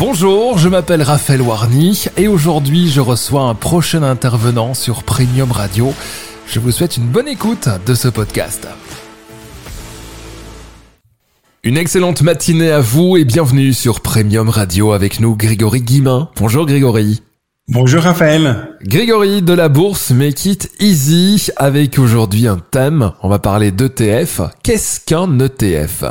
Bonjour, je m'appelle Raphaël Warny et aujourd'hui je reçois un prochain intervenant sur Premium Radio. Je vous souhaite une bonne écoute de ce podcast. Une excellente matinée à vous et bienvenue sur Premium Radio avec nous Grégory Guimain. Bonjour Grégory. Bonjour Raphaël. Grégory de la bourse Make It Easy avec aujourd'hui un thème. On va parler d'ETF. Qu'est-ce qu'un ETF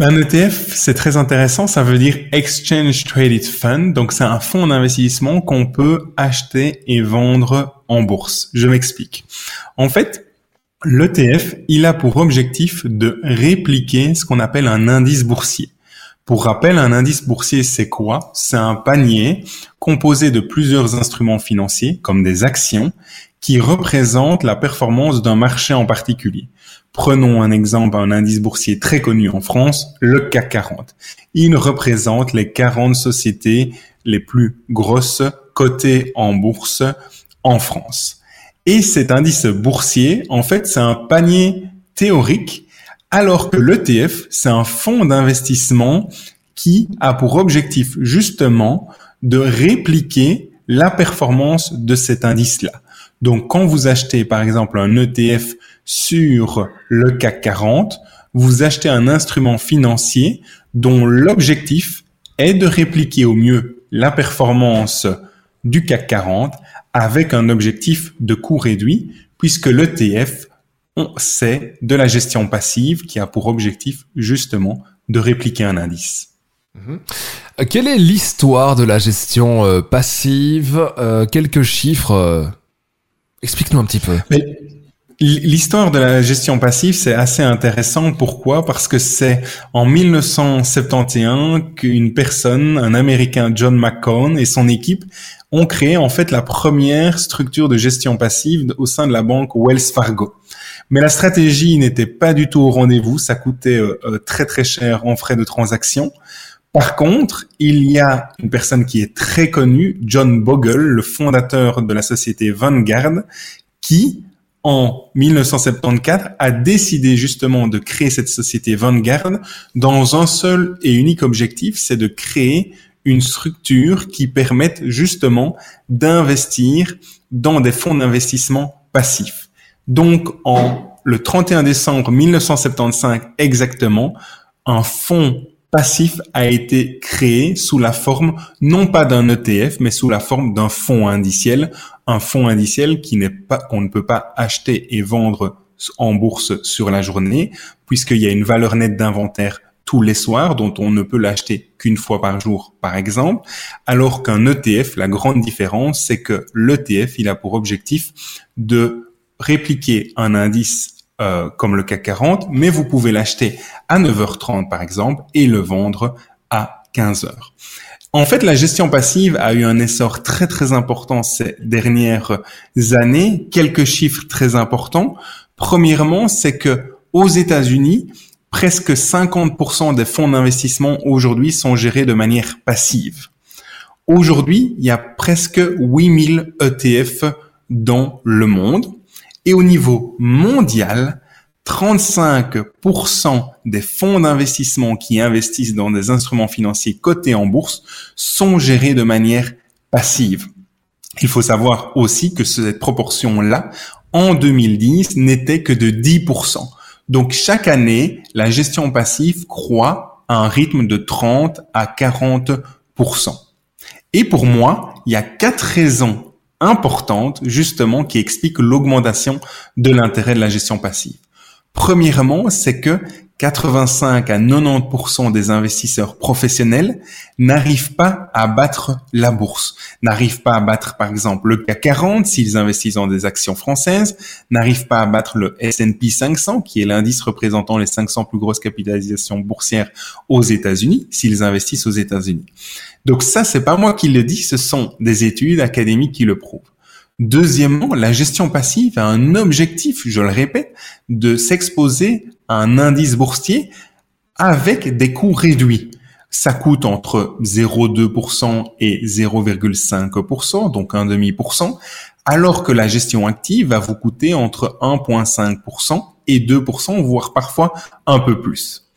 un ETF, c'est très intéressant. Ça veut dire Exchange Traded Fund. Donc, c'est un fonds d'investissement qu'on peut acheter et vendre en bourse. Je m'explique. En fait, l'ETF, il a pour objectif de répliquer ce qu'on appelle un indice boursier. Pour rappel, un indice boursier, c'est quoi? C'est un panier composé de plusieurs instruments financiers, comme des actions, qui représentent la performance d'un marché en particulier. Prenons un exemple, un indice boursier très connu en France, le CAC 40. Il représente les 40 sociétés les plus grosses cotées en bourse en France. Et cet indice boursier, en fait, c'est un panier théorique, alors que l'ETF, c'est un fonds d'investissement qui a pour objectif justement de répliquer la performance de cet indice-là. Donc, quand vous achetez, par exemple, un ETF sur le CAC 40, vous achetez un instrument financier dont l'objectif est de répliquer au mieux la performance du CAC 40 avec un objectif de coût réduit, puisque l'ETF, c'est de la gestion passive qui a pour objectif justement de répliquer un indice. Mhm. Quelle est l'histoire de la gestion euh, passive? Euh, Quelques chiffres euh, Explique-nous un petit peu. L'histoire de la gestion passive, c'est assez intéressant. Pourquoi? Parce que c'est en 1971 qu'une personne, un Américain, John McCone, et son équipe ont créé en fait la première structure de gestion passive au sein de la banque Wells Fargo. Mais la stratégie n'était pas du tout au rendez-vous. Ça coûtait euh, euh, très très cher en frais de transaction. Par contre, il y a une personne qui est très connue, John Bogle, le fondateur de la société Vanguard, qui, en 1974, a décidé justement de créer cette société Vanguard dans un seul et unique objectif, c'est de créer une structure qui permette justement d'investir dans des fonds d'investissement passifs. Donc, en le 31 décembre 1975 exactement, un fonds passif a été créé sous la forme non pas d'un ETF, mais sous la forme d'un fonds indiciel, un fonds indiciel qui n'est pas qu'on ne peut pas acheter et vendre en bourse sur la journée, puisqu'il y a une valeur nette d'inventaire tous les soirs, dont on ne peut l'acheter qu'une fois par jour, par exemple, alors qu'un ETF, la grande différence, c'est que l'ETF, il a pour objectif de répliquer un indice euh, comme le CAC 40, mais vous pouvez l'acheter à 9h30 par exemple et le vendre à 15h. En fait, la gestion passive a eu un essor très très important ces dernières années. Quelques chiffres très importants. Premièrement, c'est que aux États-Unis, presque 50% des fonds d'investissement aujourd'hui sont gérés de manière passive. Aujourd'hui, il y a presque 8000 ETF dans le monde. Et au niveau mondial, 35% des fonds d'investissement qui investissent dans des instruments financiers cotés en bourse sont gérés de manière passive. Il faut savoir aussi que cette proportion-là, en 2010, n'était que de 10%. Donc chaque année, la gestion passive croît à un rythme de 30 à 40%. Et pour moi, il y a quatre raisons importante justement qui explique l'augmentation de l'intérêt de la gestion passive. Premièrement, c'est que 85 à 90% des investisseurs professionnels n'arrivent pas à battre la bourse, n'arrivent pas à battre par exemple le CAC 40 s'ils investissent dans des actions françaises, n'arrivent pas à battre le S&P 500 qui est l'indice représentant les 500 plus grosses capitalisations boursières aux États-Unis s'ils investissent aux États-Unis. Donc ça c'est pas moi qui le dis, ce sont des études académiques qui le prouvent. Deuxièmement, la gestion passive a un objectif, je le répète, de s'exposer à un indice boursier avec des coûts réduits. Ça coûte entre 0,2% et 0,5%, donc un demi alors que la gestion active va vous coûter entre 1,5% et 2%, voire parfois un peu plus.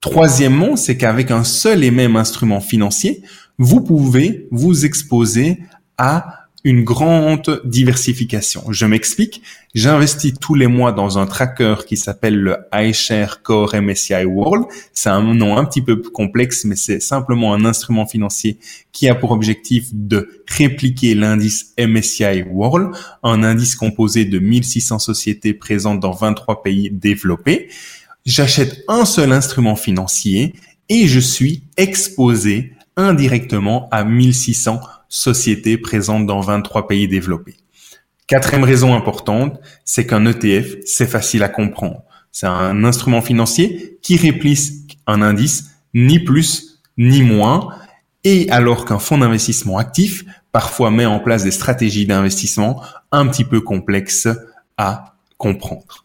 Troisièmement, c'est qu'avec un seul et même instrument financier, vous pouvez vous exposer à une grande diversification. Je m'explique. J'investis tous les mois dans un tracker qui s'appelle le iShare Core MSCI World. C'est un nom un petit peu complexe, mais c'est simplement un instrument financier qui a pour objectif de répliquer l'indice MSCI World, un indice composé de 1600 sociétés présentes dans 23 pays développés. J'achète un seul instrument financier et je suis exposé indirectement à 1600 sociétés présentes dans 23 pays développés. Quatrième raison importante, c'est qu'un ETF, c'est facile à comprendre. C'est un instrument financier qui réplique un indice, ni plus ni moins, et alors qu'un fonds d'investissement actif parfois met en place des stratégies d'investissement un petit peu complexes à comprendre.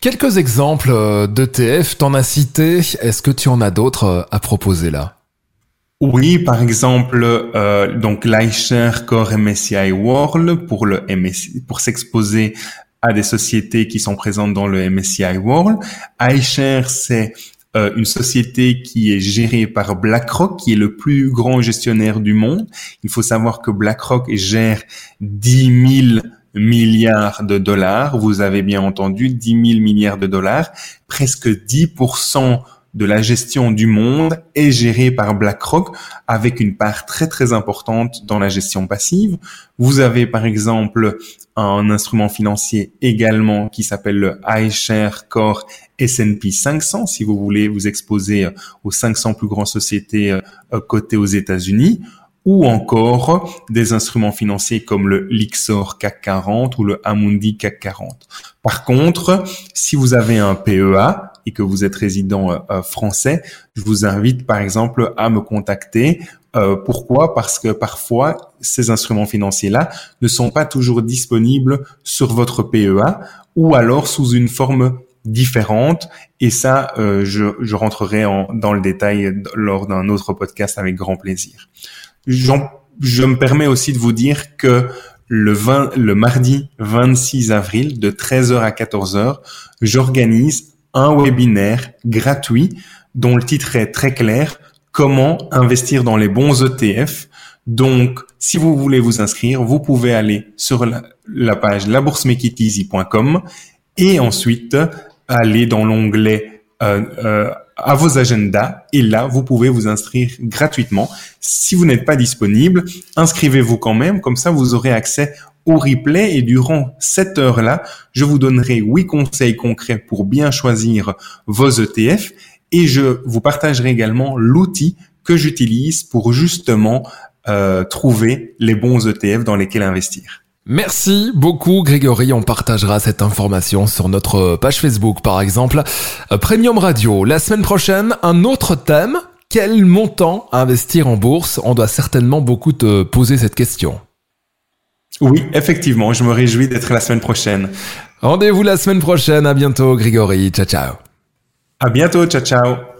Quelques exemples euh, d'ETF, t'en as cité, est-ce que tu en as d'autres euh, à proposer là? Oui, par exemple, euh, donc l'iShare Core MSCI World pour le pour s'exposer à des sociétés qui sont présentes dans le MSCI World. iShare, c'est euh, une société qui est gérée par BlackRock, qui est le plus grand gestionnaire du monde. Il faut savoir que BlackRock gère 10 000 milliards de dollars. Vous avez bien entendu, 10 000 milliards de dollars. Presque 10% de la gestion du monde est gérée par BlackRock avec une part très très importante dans la gestion passive. Vous avez par exemple un instrument financier également qui s'appelle le iShare Core S&P 500 si vous voulez vous exposer aux 500 plus grandes sociétés euh, cotées aux États-Unis ou encore des instruments financiers comme le Lixor CAC 40 ou le Amundi CAC 40. Par contre, si vous avez un PEA et que vous êtes résident euh, euh, français, je vous invite par exemple à me contacter. Euh, pourquoi? Parce que parfois, ces instruments financiers-là ne sont pas toujours disponibles sur votre PEA ou alors sous une forme différente. Et ça, je, je, rentrerai en, dans le détail lors d'un autre podcast avec grand plaisir je me permets aussi de vous dire que le, 20, le mardi 26 avril, de 13h à 14h, j'organise un webinaire gratuit dont le titre est très clair, comment investir dans les bons ETF. Donc, si vous voulez vous inscrire, vous pouvez aller sur la, la page et ensuite aller dans l'onglet euh, euh, à vos agendas et là, vous pouvez vous inscrire gratuitement. Si vous n'êtes pas disponible, inscrivez-vous quand même, comme ça vous aurez accès au replay et durant cette heure-là, je vous donnerai huit conseils concrets pour bien choisir vos ETF et je vous partagerai également l'outil que j'utilise pour justement euh, trouver les bons ETF dans lesquels investir. Merci beaucoup Grégory, on partagera cette information sur notre page Facebook par exemple. Euh, Premium Radio, la semaine prochaine, un autre thème, quel montant investir en bourse? On doit certainement beaucoup te poser cette question. Oui, effectivement, je me réjouis d'être la semaine prochaine. Rendez-vous la semaine prochaine, à bientôt Grégory, ciao ciao. À bientôt, ciao ciao.